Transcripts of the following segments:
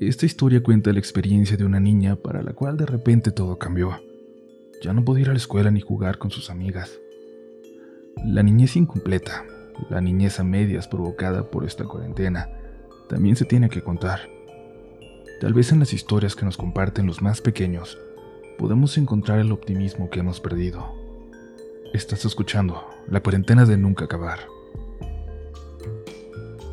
Esta historia cuenta la experiencia de una niña para la cual de repente todo cambió. Ya no podía ir a la escuela ni jugar con sus amigas. La niñez incompleta, la niñez a medias provocada por esta cuarentena, también se tiene que contar. Tal vez en las historias que nos comparten los más pequeños, podemos encontrar el optimismo que hemos perdido. Estás escuchando La cuarentena de nunca acabar.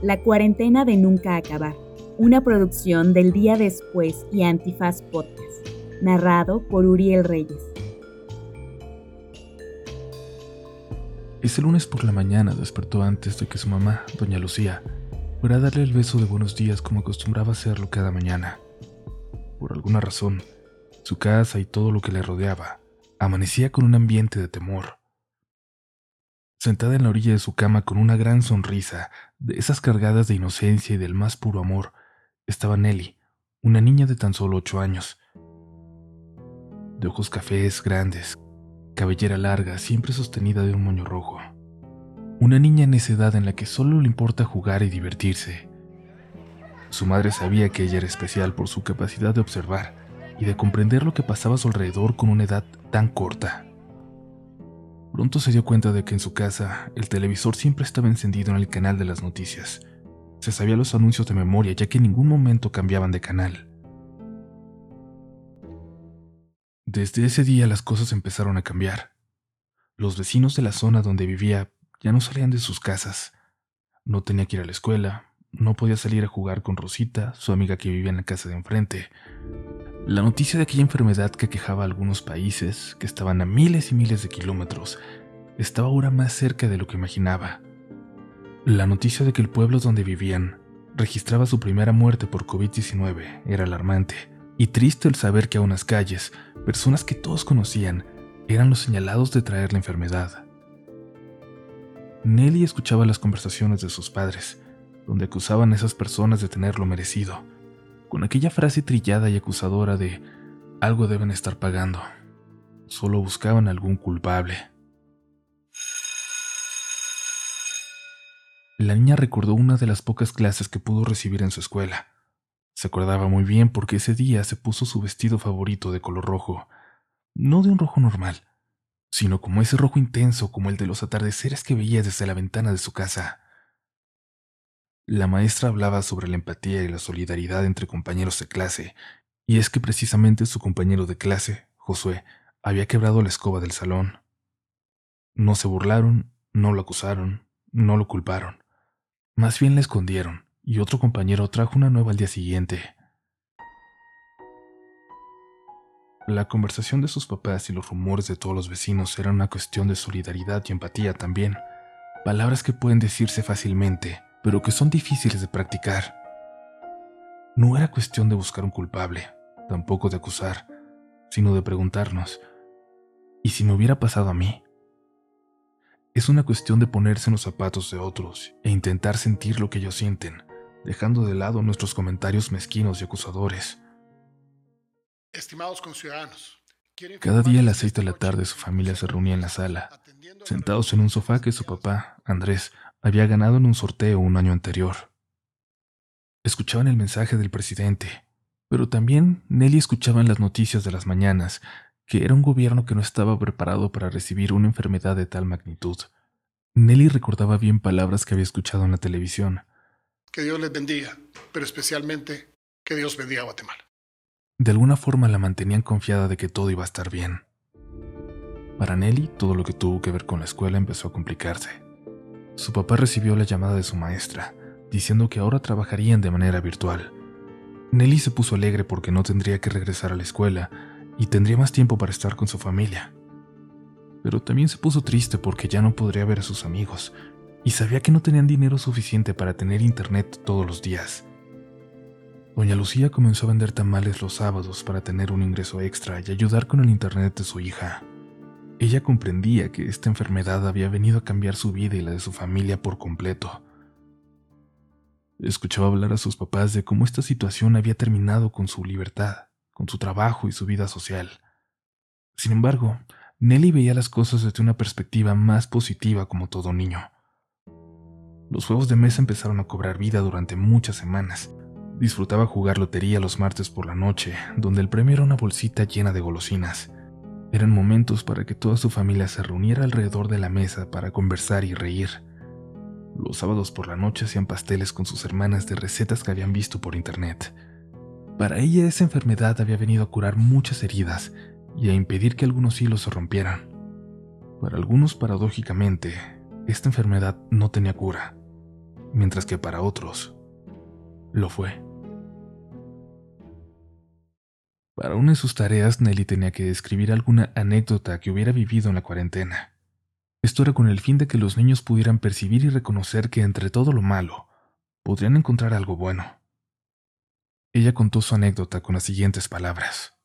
La cuarentena de nunca acabar una producción del Día Después y Antifaz Podcast, narrado por Uriel Reyes. Ese lunes por la mañana despertó antes de que su mamá, doña Lucía, fuera a darle el beso de buenos días como acostumbraba hacerlo cada mañana. Por alguna razón, su casa y todo lo que le rodeaba amanecía con un ambiente de temor. Sentada en la orilla de su cama con una gran sonrisa, de esas cargadas de inocencia y del más puro amor, estaba Nelly, una niña de tan solo ocho años. De ojos cafés grandes, cabellera larga, siempre sostenida de un moño rojo. Una niña en esa edad en la que solo le importa jugar y divertirse. Su madre sabía que ella era especial por su capacidad de observar y de comprender lo que pasaba a su alrededor con una edad tan corta. Pronto se dio cuenta de que en su casa el televisor siempre estaba encendido en el canal de las noticias, se sabía los anuncios de memoria ya que en ningún momento cambiaban de canal. Desde ese día las cosas empezaron a cambiar. Los vecinos de la zona donde vivía ya no salían de sus casas. No tenía que ir a la escuela, no podía salir a jugar con Rosita, su amiga que vivía en la casa de enfrente. La noticia de aquella enfermedad que quejaba a algunos países, que estaban a miles y miles de kilómetros, estaba ahora más cerca de lo que imaginaba. La noticia de que el pueblo donde vivían registraba su primera muerte por COVID-19 era alarmante, y triste el saber que a unas calles, personas que todos conocían, eran los señalados de traer la enfermedad. Nelly escuchaba las conversaciones de sus padres, donde acusaban a esas personas de tenerlo merecido, con aquella frase trillada y acusadora de algo deben estar pagando. Solo buscaban algún culpable. La niña recordó una de las pocas clases que pudo recibir en su escuela. Se acordaba muy bien porque ese día se puso su vestido favorito de color rojo, no de un rojo normal, sino como ese rojo intenso como el de los atardeceres que veía desde la ventana de su casa. La maestra hablaba sobre la empatía y la solidaridad entre compañeros de clase, y es que precisamente su compañero de clase, Josué, había quebrado la escoba del salón. No se burlaron, no lo acusaron, no lo culparon. Más bien la escondieron, y otro compañero trajo una nueva al día siguiente. La conversación de sus papás y los rumores de todos los vecinos eran una cuestión de solidaridad y empatía también, palabras que pueden decirse fácilmente, pero que son difíciles de practicar. No era cuestión de buscar un culpable, tampoco de acusar, sino de preguntarnos, ¿y si me hubiera pasado a mí? Es una cuestión de ponerse en los zapatos de otros e intentar sentir lo que ellos sienten, dejando de lado nuestros comentarios mezquinos y acusadores. Estimados conciudadanos, cada día a las seis de la tarde su familia se reunía en la sala, sentados en un sofá que su papá, Andrés, había ganado en un sorteo un año anterior. Escuchaban el mensaje del presidente, pero también Nelly escuchaba en las noticias de las mañanas que era un gobierno que no estaba preparado para recibir una enfermedad de tal magnitud. Nelly recordaba bien palabras que había escuchado en la televisión. Que Dios les bendiga, pero especialmente que Dios bendiga a Guatemala. De alguna forma la mantenían confiada de que todo iba a estar bien. Para Nelly, todo lo que tuvo que ver con la escuela empezó a complicarse. Su papá recibió la llamada de su maestra, diciendo que ahora trabajarían de manera virtual. Nelly se puso alegre porque no tendría que regresar a la escuela y tendría más tiempo para estar con su familia. Pero también se puso triste porque ya no podría ver a sus amigos y sabía que no tenían dinero suficiente para tener internet todos los días. Doña Lucía comenzó a vender tamales los sábados para tener un ingreso extra y ayudar con el internet de su hija. Ella comprendía que esta enfermedad había venido a cambiar su vida y la de su familia por completo. Escuchaba hablar a sus papás de cómo esta situación había terminado con su libertad con su trabajo y su vida social. Sin embargo, Nelly veía las cosas desde una perspectiva más positiva como todo niño. Los juegos de mesa empezaron a cobrar vida durante muchas semanas, Disfrutaba jugar lotería los martes por la noche, donde el premio era una bolsita llena de golosinas. Eran momentos para que toda su familia se reuniera alrededor de la mesa para conversar y reír. Los sábados por la noche hacían pasteles con sus hermanas de recetas que habían visto por internet. Para ella esa enfermedad había venido a curar muchas heridas y a impedir que algunos hilos se rompieran. Para algunos, paradójicamente, esta enfermedad no tenía cura, mientras que para otros lo fue. Para una de sus tareas, Nelly tenía que describir alguna anécdota que hubiera vivido en la cuarentena. Esto era con el fin de que los niños pudieran percibir y reconocer que entre todo lo malo, podrían encontrar algo bueno. Ella contó su anécdota con las siguientes palabras.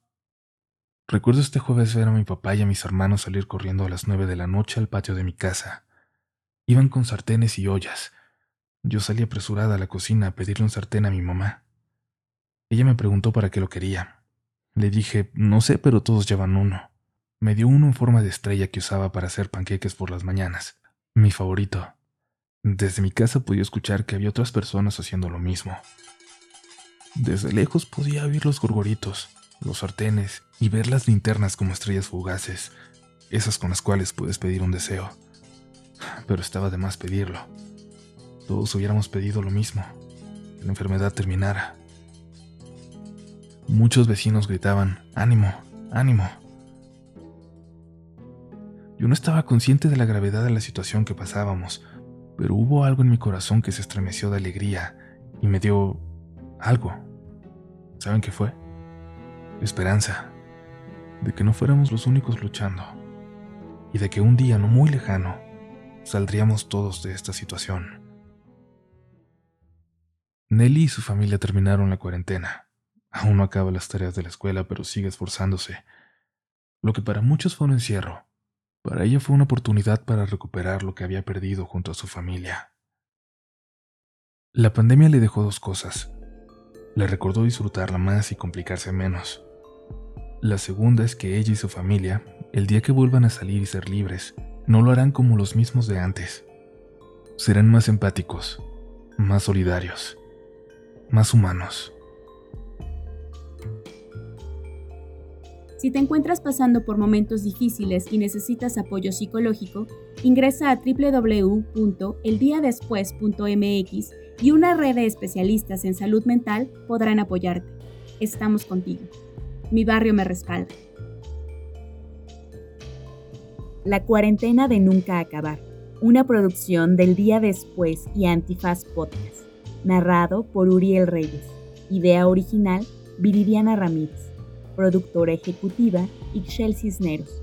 Recuerdo este jueves ver a mi papá y a mis hermanos salir corriendo a las nueve de la noche al patio de mi casa. Iban con sartenes y ollas. Yo salí apresurada a la cocina a pedirle un sartén a mi mamá. Ella me preguntó para qué lo quería. Le dije, no sé, pero todos llevan uno. Me dio uno en forma de estrella que usaba para hacer panqueques por las mañanas, mi favorito. Desde mi casa podía escuchar que había otras personas haciendo lo mismo. Desde lejos podía oír los gorgoritos, los sartenes y ver las linternas como estrellas fugaces, esas con las cuales puedes pedir un deseo. Pero estaba de más pedirlo. Todos hubiéramos pedido lo mismo, que la enfermedad terminara. Muchos vecinos gritaban, ánimo, ánimo. Yo no estaba consciente de la gravedad de la situación que pasábamos, pero hubo algo en mi corazón que se estremeció de alegría y me dio algo. ¿Saben qué fue? Esperanza. De que no fuéramos los únicos luchando. Y de que un día no muy lejano saldríamos todos de esta situación. Nelly y su familia terminaron la cuarentena. Aún no acaba las tareas de la escuela, pero sigue esforzándose. Lo que para muchos fue un encierro, para ella fue una oportunidad para recuperar lo que había perdido junto a su familia. La pandemia le dejó dos cosas. Le recordó disfrutarla más y complicarse menos. La segunda es que ella y su familia, el día que vuelvan a salir y ser libres, no lo harán como los mismos de antes. Serán más empáticos, más solidarios, más humanos. Si te encuentras pasando por momentos difíciles y necesitas apoyo psicológico, ingresa a www.eldiadespues.mx y una red de especialistas en salud mental podrán apoyarte. Estamos contigo. Mi barrio me respalda. La cuarentena de nunca acabar. Una producción del día después y Antifaz Podcast. Narrado por Uriel Reyes. Idea original, Viridiana Ramírez. Productora ejecutiva, Ixchel Cisneros.